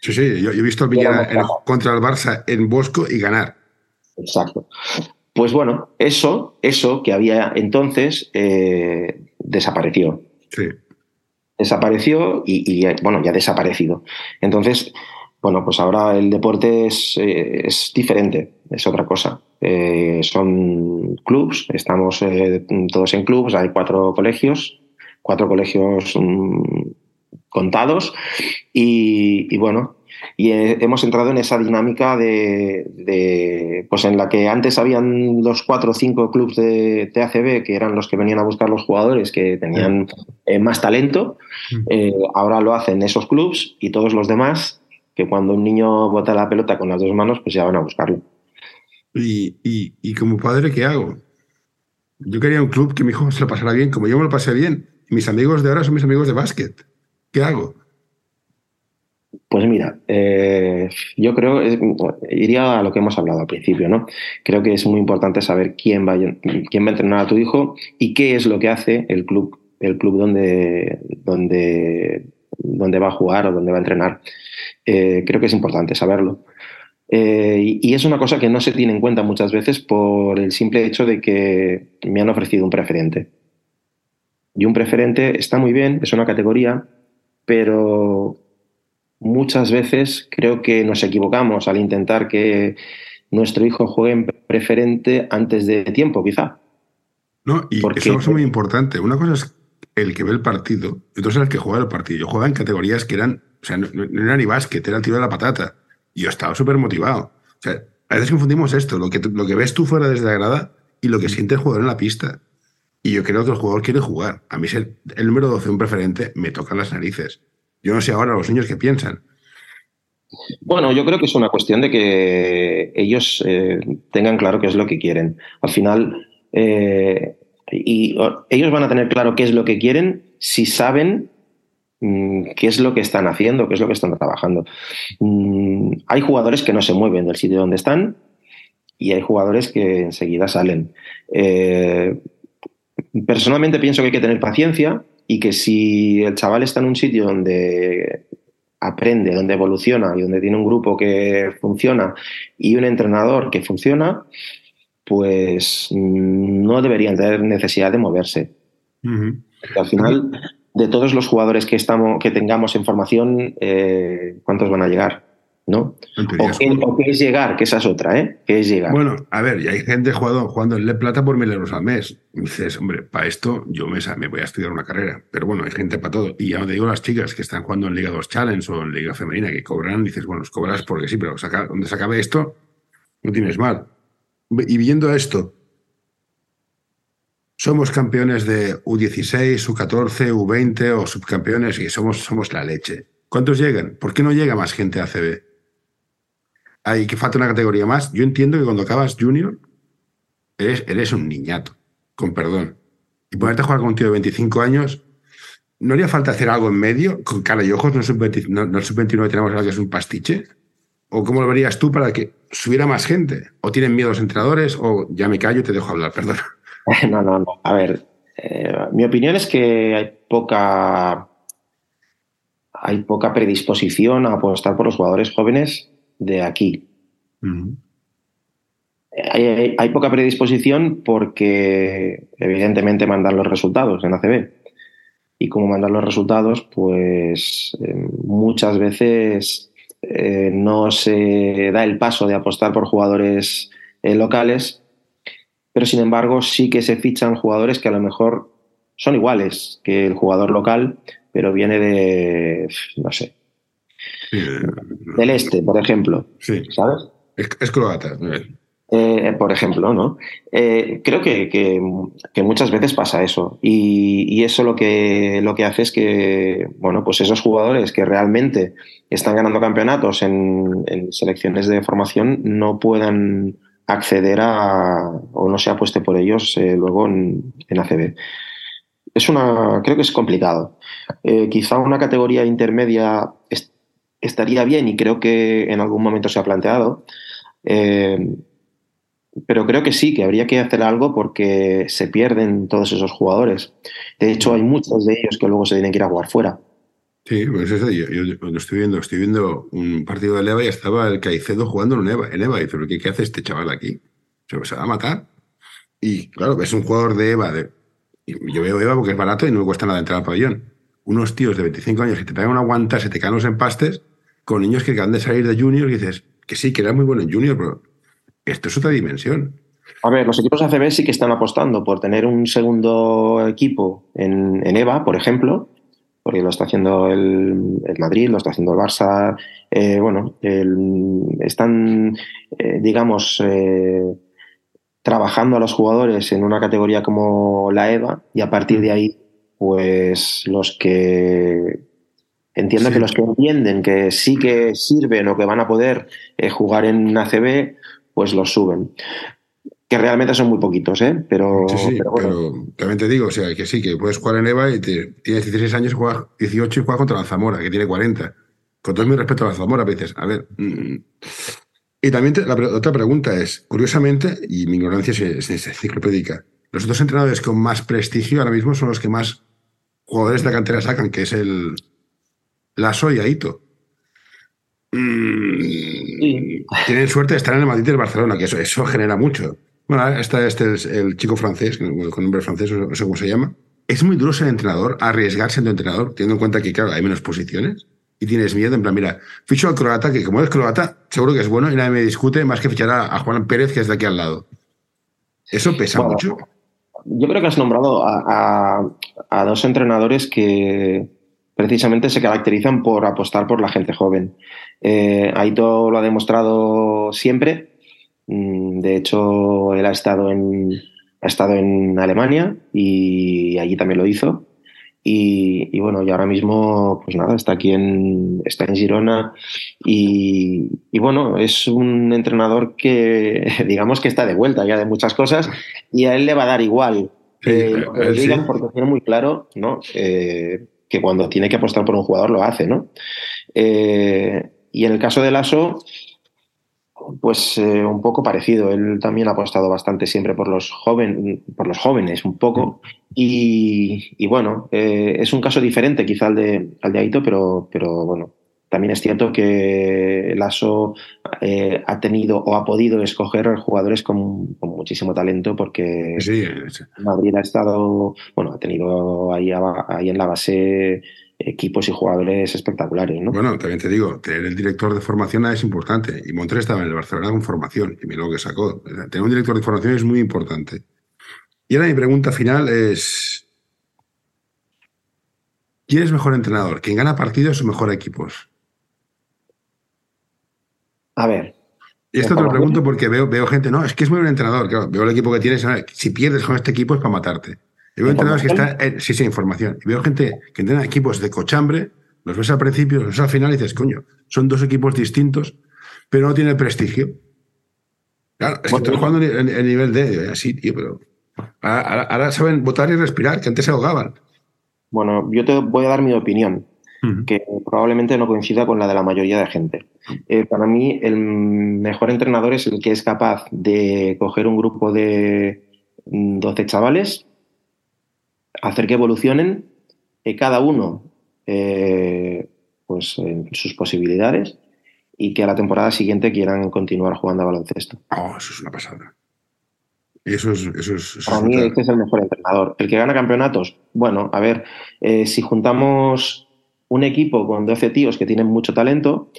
Sí, sí, yo, he visto contra el Barça en Bosco y ganar. Exacto. Pues bueno, eso, eso que había entonces eh, desapareció. Sí. Desapareció y, y, bueno, ya ha desaparecido. Entonces, bueno, pues ahora el deporte es, eh, diferente, es otra cosa. Eh, son clubs, estamos eh, todos en clubs, hay cuatro colegios, cuatro colegios mm, contados y, bueno, y hemos entrado en esa dinámica de, pues en la que antes habían los cuatro o cinco clubes de TACB que eran los que venían a buscar los jugadores que tenían más talento, ahora lo hacen esos clubes y todos los demás que cuando un niño bota la pelota con las dos manos, pues ya van a buscarlo. ¿Y, y, como padre qué hago? Yo quería un club que mi hijo se lo pasara bien, como yo me lo pasé bien. Y mis amigos de ahora son mis amigos de básquet. ¿Qué hago? Pues mira, eh, yo creo, iría a lo que hemos hablado al principio, ¿no? Creo que es muy importante saber quién va, quién va a entrenar a tu hijo y qué es lo que hace el club, el club donde, donde, donde va a jugar o donde va a entrenar. Eh, creo que es importante saberlo. Eh, y, es una cosa que no se tiene en cuenta muchas veces por el simple hecho de que me han ofrecido un preferente. Y un preferente está muy bien, es una categoría, pero muchas veces creo que nos equivocamos al intentar que nuestro hijo juegue en preferente antes de tiempo, quizá. No, y eso es muy importante. Una cosa es el que ve el partido, y otra es el que juega el partido. Yo jugaba en categorías que eran, o sea, no, era ni básquet, era el tiro de la patata. Y yo estaba súper motivado. O sea, a veces confundimos esto, lo que, lo que ves tú fuera desde la grada y lo que siente el jugador en la pista. Y yo creo que el jugador quiere jugar. A mí el, el número 12, un preferente, me tocan las narices. Yo no sé ahora los niños qué piensan. Bueno, yo creo que es una cuestión de que ellos eh, tengan claro qué es lo que quieren. Al final, eh, y ellos van a tener claro qué es lo que quieren si saben qué es lo que están haciendo, qué es lo que están trabajando. Mm, hay jugadores que no se mueven del sitio donde están y hay jugadores que enseguida salen. Eh, personalmente pienso que hay que tener paciencia y que si el chaval está en un sitio donde aprende, donde evoluciona y donde tiene un grupo que funciona y un entrenador que funciona, pues no deberían tener necesidad de moverse. Al final, de todos los jugadores que, estamos, que tengamos en formación, eh, ¿cuántos van a llegar? ¿no? O qué, es llegar, que esa es otra, ¿eh? ¿Qué es llegar? Bueno, a ver, y hay gente jugando, jugando en Le Plata por mil euros al mes. Y dices, hombre, para esto yo me, me, voy a estudiar una carrera. Pero bueno, hay gente para todo. Y ya no te digo las chicas que están jugando en Liga 2 Challenge o en Liga Femenina que cobran, dices, bueno, los cobras porque sí, pero saca, donde se acabe esto, no tienes mal. Y viendo esto, somos campeones de U16, U14, U20 o subcampeones y somos, somos la leche. ¿Cuántos llegan? ¿Por qué no llega más gente a CB? hay que falta una categoría más. Yo entiendo que cuando acabas junior, eres, eres un niñato, con perdón. Y ponerte a jugar con un tío de 25 años, ¿no haría falta hacer algo en medio? Con cara y ojos, no es sub-29 no, sub tenemos algo que es un pastiche. ¿O cómo lo verías tú para que subiera más gente? ¿O tienen miedo los entrenadores? ¿O ya me callo y te dejo hablar? Perdón. No, no, no. A ver, eh, mi opinión es que hay poca, hay poca predisposición a apostar por los jugadores jóvenes de aquí. hay, poca predisposición porque evidentemente mandan los resultados en ACB. Y como mandan los resultados, pues eh, muchas veces eh, no se da el paso de apostar por jugadores locales, pero sin embargo sí que se fichan jugadores que a lo mejor son iguales que el jugador local, pero viene de, no sé, del este, por ejemplo. ¿Sabes? Es, croata. Eh, por ejemplo, ¿no? Eh, creo que, muchas veces pasa eso. Y, eso lo que, lo que hace es que, bueno, pues esos jugadores que realmente están ganando campeonatos en, selecciones de formación no puedan acceder a o no se apueste por ellos eh, luego en, en, ACB. Es una, creo que es complicado. quizá una categoría intermedia estaría bien y creo que en algún momento se ha planteado. Eh, pero creo que sí, que habría que hacer algo porque se pierden todos esos jugadores. De hecho, hay muchos de ellos que luego se tienen que ir a jugar fuera. Sí, pues eso, yo, yo, estoy viendo, estoy viendo un partido de EVA y estaba el Caicedo jugando en EVA. En EVA y dice, ¿qué, ¿qué hace este chaval aquí? ¿Se va a matar? Y claro, es un jugador de EVA. De, yo veo EVA porque es barato y no me cuesta nada entrar al pabellón. Unos tíos de 25 años que te pegan una guanta, se te caen los empastes con niños que acaban de salir de junior y dices que sí, que era muy bueno en junior, pero esto es otra dimensión. A ver, los equipos ACB sí que están apostando por tener un segundo equipo en, EVA, por ejemplo, porque lo está haciendo el, Madrid, lo está haciendo el Barça. Eh, bueno, están, eh, digamos, eh, trabajando a los jugadores en una categoría como la EVA y a partir de ahí, pues los que Entiendo que los que entienden que sí que sirven o que van a poder eh, jugar en ACB, pues los suben. Que realmente son muy poquitos, ¿eh? Pero, sí, sí, pero, también te digo, o sea, que sí, que puedes jugar en EVA y tienes 16 años y juegas 18 y juegas contra la Zamora, que tiene 40. Con todo mi respeto a la Zamora, a veces, a ver. Mm. Y también la, otra pregunta es, curiosamente, y mi ignorancia es, es enciclopédica, los otros entrenadores con más prestigio ahora mismo son los que más jugadores de la cantera sacan, que es el, la soy Aito. Mm, tienen suerte de estar en el Madrid del Barcelona, que eso, eso genera mucho. Bueno, este, este es el chico francés, con nombre francés, no sé cómo se llama. es muy duro ser entrenador, arriesgarse siendo entrenador, teniendo en cuenta que, claro, hay menos posiciones y tienes miedo, en plan, mira, ficho al croata, que como es croata, seguro que es bueno y nadie me discute más que fichar a, Juan Pérez, que es de aquí al lado. ¿Eso pesa mucho? Yo creo que has nombrado a, dos entrenadores que precisamente se caracterizan por apostar por la gente joven. Eh, Aito lo ha demostrado siempre. Mm, de hecho, él ha estado en, ha estado en Alemania y allí también lo hizo. Y, bueno, y ahora mismo, pues nada, está aquí en, está en Girona y, bueno, es un entrenador que digamos que está de vuelta ya de muchas cosas y a él le va a dar igual eh, porque tiene muy claro ¿no? Eh, que cuando tiene que apostar por un jugador lo hace, ¿no? Eh, y en el caso de Lasso, pues eh, un poco parecido. Él también ha apostado bastante siempre por los, por los jóvenes, un poco. Y, bueno, eh, es un caso diferente quizá al de, al de Aito, pero, pero bueno, también es cierto que Lasso eh, ha tenido o ha podido escoger jugadores con, muchísimo talento porque Madrid ha estado, bueno, ha tenido ahí, ahí en la base equipos y jugadores espectaculares. ¿no? Bueno, también te digo, tener el director de formación es importante. Y Montreal estaba en el Barcelona con formación y mira lo que sacó. Tener un director de formación es muy importante. Y ahora mi pregunta final es, ¿quién es mejor entrenador? ¿Quién gana partidos o mejor equipos? A ver. Y esto te lo pregunto porque veo, veo gente, no, es que es muy buen entrenador. Claro, veo el equipo que tienes. Si pierdes con este equipo es para matarte. Y veo entrenadores que están. sí, sí, información. Y veo gente que entrena equipos de cochambre, los ves al principio, los ves al final y dices, coño, son dos equipos distintos, pero no tiene prestigio. Claro, es que estoy jugando en, nivel D. Así, tío, pero. Ahora, saben votar y respirar, que antes se ahogaban. Bueno, yo te voy a dar mi opinión, que probablemente no coincida con la de la mayoría de gente. Eh, para mí, el mejor entrenador es el que es capaz de coger un grupo de 12 chavales hacer que evolucionen eh, cada uno eh, pues en sus posibilidades y que a la temporada siguiente quieran continuar jugando a baloncesto. Oh, eso es una pasada. Eso es, eso Para mí este es el mejor entrenador. El que gana campeonatos, bueno, a ver, eh, si juntamos un equipo con 12 tíos que tienen mucho talento,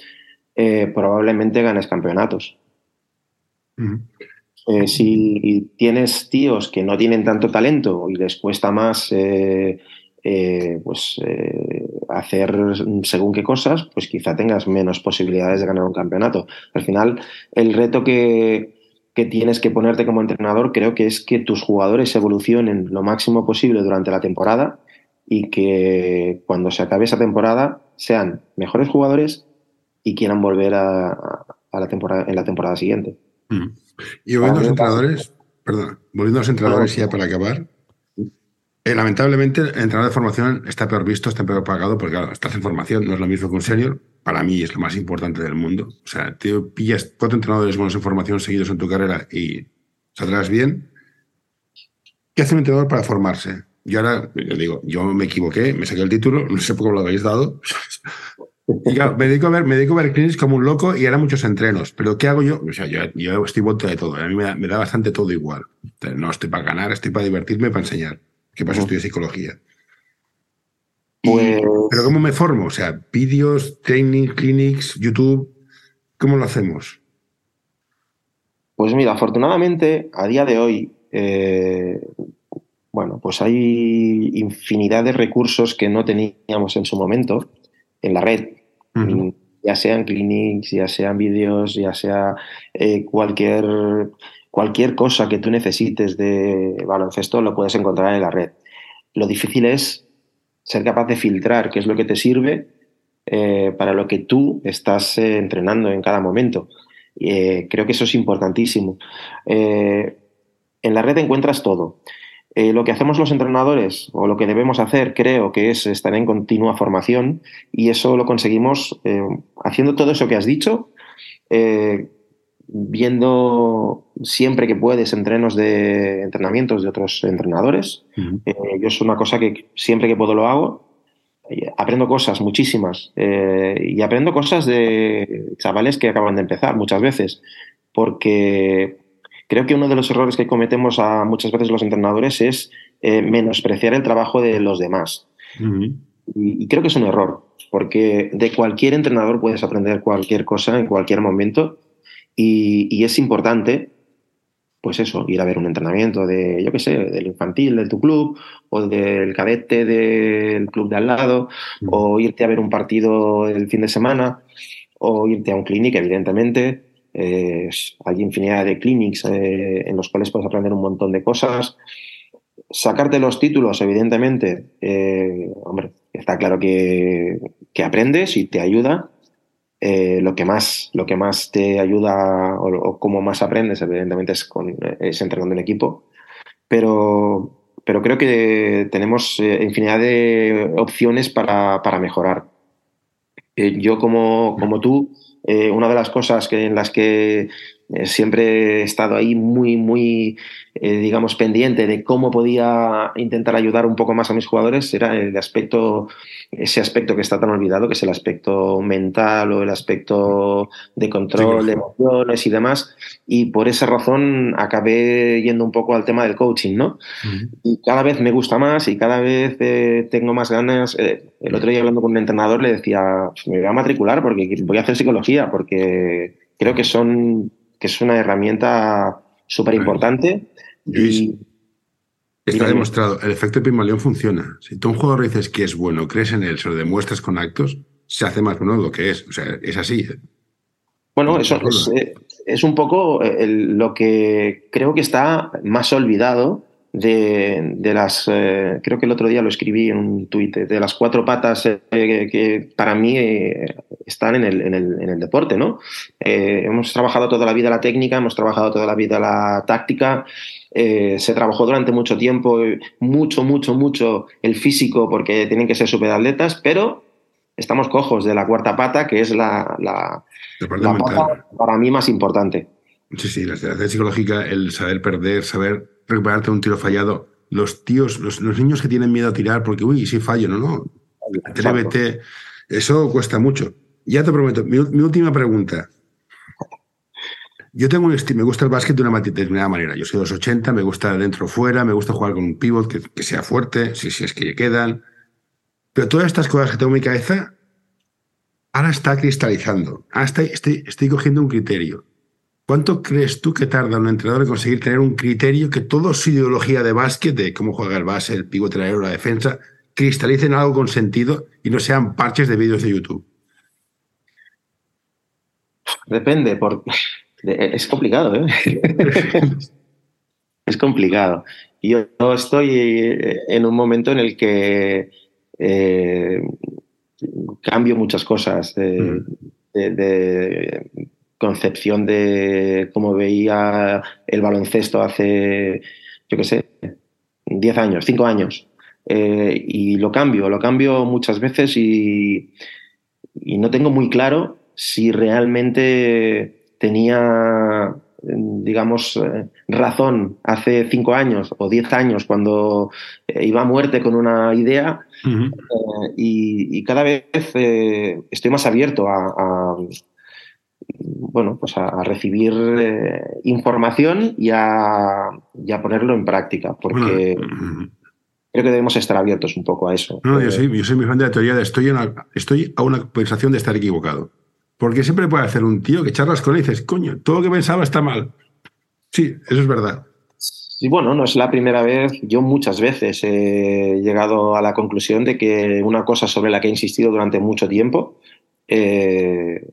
probablemente ganes campeonatos. Eh, si tienes tíos que no tienen tanto talento y les cuesta más eh, eh, pues, hacer según qué cosas, pues quizá tengas menos posibilidades de ganar un campeonato. Al final, el reto que, que tienes que ponerte como entrenador creo que es que tus jugadores evolucionen lo máximo posible durante la temporada y que cuando se acabe esa temporada sean mejores jugadores y quieran volver a, la temporada, en la temporada siguiente. Mm. Y volviendo a los entrenadores, perdón, volviendo a los entrenadores ya para acabar, eh, lamentablemente el entrenador de formación está peor visto, está peor pagado, porque claro, estás en formación, no es lo mismo que un senior. Para mí es lo más importante del mundo. O sea, te pillas cuatro entrenadores buenos en formación seguidos en tu carrera y saldrás bien. ¿Qué hace un entrenador para formarse? Yo ahora, yo digo, yo me equivoqué, me saqué el título, no sé por qué lo habéis dado, me dedico a ver, me dedico a ver clinics como un loco y eran muchos entrenos. Pero ¿qué hago yo? O sea, yo, estoy vuelto de todo. A mí me da, bastante todo igual. No estoy para ganar, estoy para divertirme, para enseñar. ¿Qué pasa? Estudio psicología. Pues pero ¿cómo me formo? O sea, vídeos, training, clinics, YouTube. ¿Cómo lo hacemos? Pues mira, afortunadamente, a día de hoy, eh, bueno, pues hay infinidad de recursos que no teníamos en su momento en la red. Ya sean clinics, ya sean vídeos, ya sea eh, cualquier, cualquier cosa que tú necesites de baloncesto, lo puedes encontrar en la red. Lo difícil es ser capaz de filtrar qué es lo que te sirve eh, para lo que tú estás eh, entrenando en cada momento. creo que eso es importantísimo. en la red encuentras todo. Eh, lo que hacemos los entrenadores, o lo que debemos hacer, creo que es estar en continua formación, y eso lo conseguimos eh, haciendo todo eso que has dicho, eh, viendo siempre que puedes entrenos de entrenamientos de otros entrenadores. yo es una cosa que siempre que puedo lo hago. Aprendo cosas, muchísimas, y aprendo cosas de chavales que acaban de empezar muchas veces, porque Creo que uno de los errores que cometemos a muchas veces los entrenadores es eh, menospreciar el trabajo de los demás. y, creo que es un error, porque de cualquier entrenador puedes aprender cualquier cosa en cualquier momento y, es importante, pues eso, ir a ver un entrenamiento de, yo qué sé, del infantil de tu club o del cadete del club de al lado, o irte a ver un partido el fin de semana, o irte a un clinic, evidentemente. Eh, hay infinidad de clinics eh, en los cuales puedes aprender un montón de cosas. Sacarte los títulos, evidentemente, eh, hombre, está claro que, que, aprendes y te ayuda. lo, que más, lo que más te ayuda o, o cómo más aprendes, evidentemente, es, con, es entrenando en equipo. Pero, pero creo que tenemos infinidad de opciones para, para mejorar. Yo, como, como tú, eh, una de las cosas que, en las que eh, siempre he estado ahí muy, muy, eh, digamos, pendiente de cómo podía intentar ayudar un poco más a mis jugadores era el aspecto, ese aspecto que está tan olvidado, que es el aspecto mental o el aspecto de control de emociones y demás. Y por esa razón acabé yendo un poco al tema del coaching, ¿no? Y cada vez me gusta más y cada vez tengo más ganas. el otro día hablando con un entrenador le decía, pues me voy a matricular porque voy a hacer psicología, porque creo que son que es una herramienta súper importante. Y, está demostrado, el efecto Pimaleón funciona. Si tú a un jugador dices que es bueno, crees en él, se lo demuestras con actos, se hace más bueno de lo que es. O sea, es así. ¿eh? Bueno, eso es, eh, es, un poco lo que creo que está más olvidado de, las, eh, creo que el otro día lo escribí en un tuit, de las cuatro patas eh, que para mí eh, están en el, en, el, en el, deporte, ¿no? hemos trabajado toda la vida la técnica, hemos trabajado toda la vida la táctica, se trabajó durante mucho tiempo, mucho, mucho, mucho el físico porque tienen que ser superatletas, pero estamos cojos de la cuarta pata, que es la, la, la pata para mí más importante. Sí, sí, la estrategia psicológica, el saber perder, saber recuperarte un tiro fallado. Los tíos, los, niños que tienen miedo a tirar porque, uy, si fallo, no, no. Atrévete. Eso cuesta mucho. Ya te prometo, mi, última pregunta. Yo tengo un me gusta el básquet de una determinada manera. Yo soy de los 80, me gusta dentro fuera, me gusta jugar con un pivot que, sea fuerte, si, si es que quedan. Pero todas estas cosas que tengo en mi cabeza, ahora está cristalizando. Ahora estoy, estoy cogiendo un criterio. ¿Cuánto crees tú que tarda un entrenador en conseguir tener un criterio que toda su ideología de básquet, de cómo juega el base, el pivote o la defensa, cristalicen algo con sentido y no sean parches de vídeos de YouTube? Depende, es complicado, ¿eh? es complicado. Yo estoy eh, en un momento en el que eh, cambio muchas cosas. de, concepción de cómo veía el baloncesto hace, yo qué sé, 10 años, 5 años. Eh, y lo cambio, lo cambio muchas veces y, no tengo muy claro si realmente tenía, digamos, eh, razón hace 5 años o 10 años cuando eh, iba a muerte con una idea y, cada vez estoy más abierto a bueno, pues a, recibir eh, información y a, ponerlo en práctica, porque creo que debemos estar abiertos un poco a eso. No, yo, soy, yo soy muy fan de la teoría de estoy, estoy a una conversación de estar equivocado. Porque siempre puede hacer un tío que charlas con él y dices, coño, todo lo que pensaba está mal. Sí, eso es verdad. Y bueno, no es la primera vez, yo muchas veces he llegado a la conclusión de que una cosa sobre la que he insistido durante mucho tiempo eh,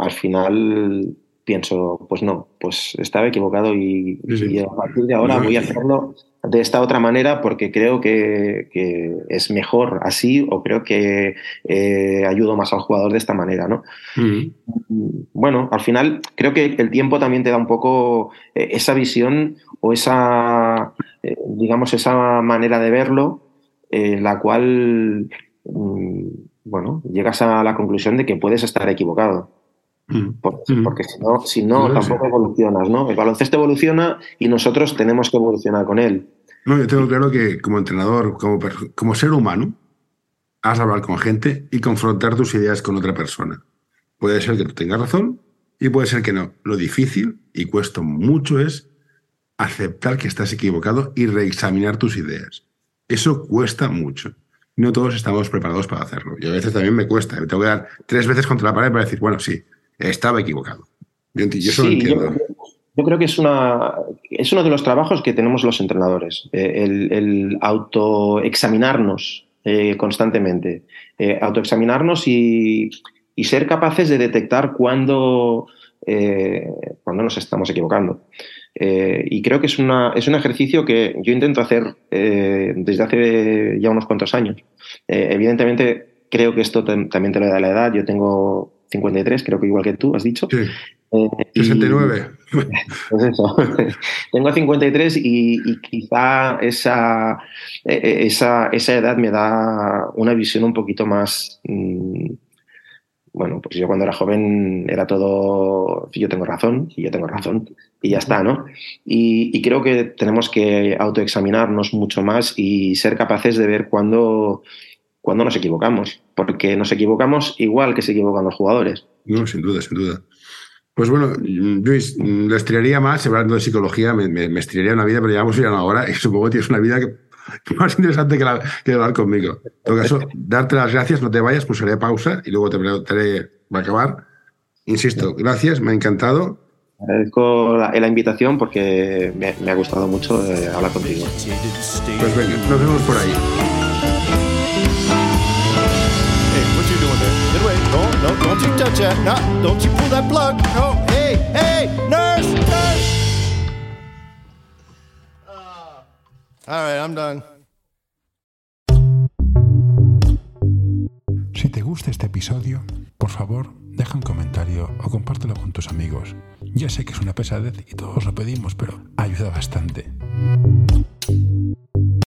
al final pienso, pues no, pues estaba equivocado y, a partir de ahora voy a hacerlo de esta otra manera porque creo que, es mejor así o creo que eh, ayudo más al jugador de esta manera, ¿no? Bueno, al final creo que el tiempo también te da un poco eh, esa visión o esa, eh, digamos, esa manera de verlo en la cual, mm, bueno, llegas a la conclusión de que puedes estar equivocado. Mm. Mm. Porque, si no, si no, tampoco evolucionas, ¿no? El baloncesto evoluciona y nosotros tenemos que evolucionar con él. No, yo tengo claro que como entrenador, como, como ser humano, has de hablar con gente y confrontar tus ideas con otra persona. Puede ser que tú tengas razón y puede ser que no. Lo difícil y cuesta mucho es aceptar que estás equivocado y reexaminar tus ideas. Eso cuesta mucho. No todos estamos preparados para hacerlo. Y a veces también me cuesta. Me tengo que dar tres veces contra la pared para decir, bueno, sí, estaba equivocado. Yo, eso lo entiendo. Yo, creo que es, una, es uno de los trabajos que tenemos los entrenadores, eh, el, el autoexaminarnos eh, constantemente, eh, autoexaminarnos y, y, ser capaces de detectar cuándo, cuando nos estamos equivocando. y creo que es, una, es un ejercicio que yo intento hacer desde hace ya unos cuantos años. evidentemente, creo que esto también te lo da la edad. Yo tengo 53, creo que igual que tú has dicho. Sí. 69. Pues eso. Tengo 53 y, y quizá esa, e, e, esa, esa, edad me da una visión un poquito más. Mm, bueno, pues yo cuando era joven era todo. Yo tengo razón y yo tengo razón y ya está, ¿no? Y, y creo que tenemos que autoexaminarnos mucho más y ser capaces de ver cuándo, cuándo nos equivocamos, porque nos equivocamos igual que se equivocan los jugadores. No, sin duda, sin duda. Pues bueno, Luis, lo estiraría más, hablando de psicología, me, me, estiraría una vida, pero llevamos ya una hora y supongo que tienes una vida que, más interesante que, la, que hablar conmigo. En todo caso, darte las gracias, no te vayas, pulsaré pausa y luego te preguntaré, va a acabar. Insisto, gracias, me ha encantado. Agradezco la, la invitación porque me, me, ha gustado mucho eh, hablar contigo. Pues venga, nos vemos por ahí. No, don't you touch that. No, don't you pull that plug. No, hey, hey, nurse, nurse. Uh, all right, I'm done. Si te gusta este episodio, por favor, deja un comentario o compártelo con tus amigos. Ya sé que es una pesadez y todos lo pedimos, pero ayuda bastante.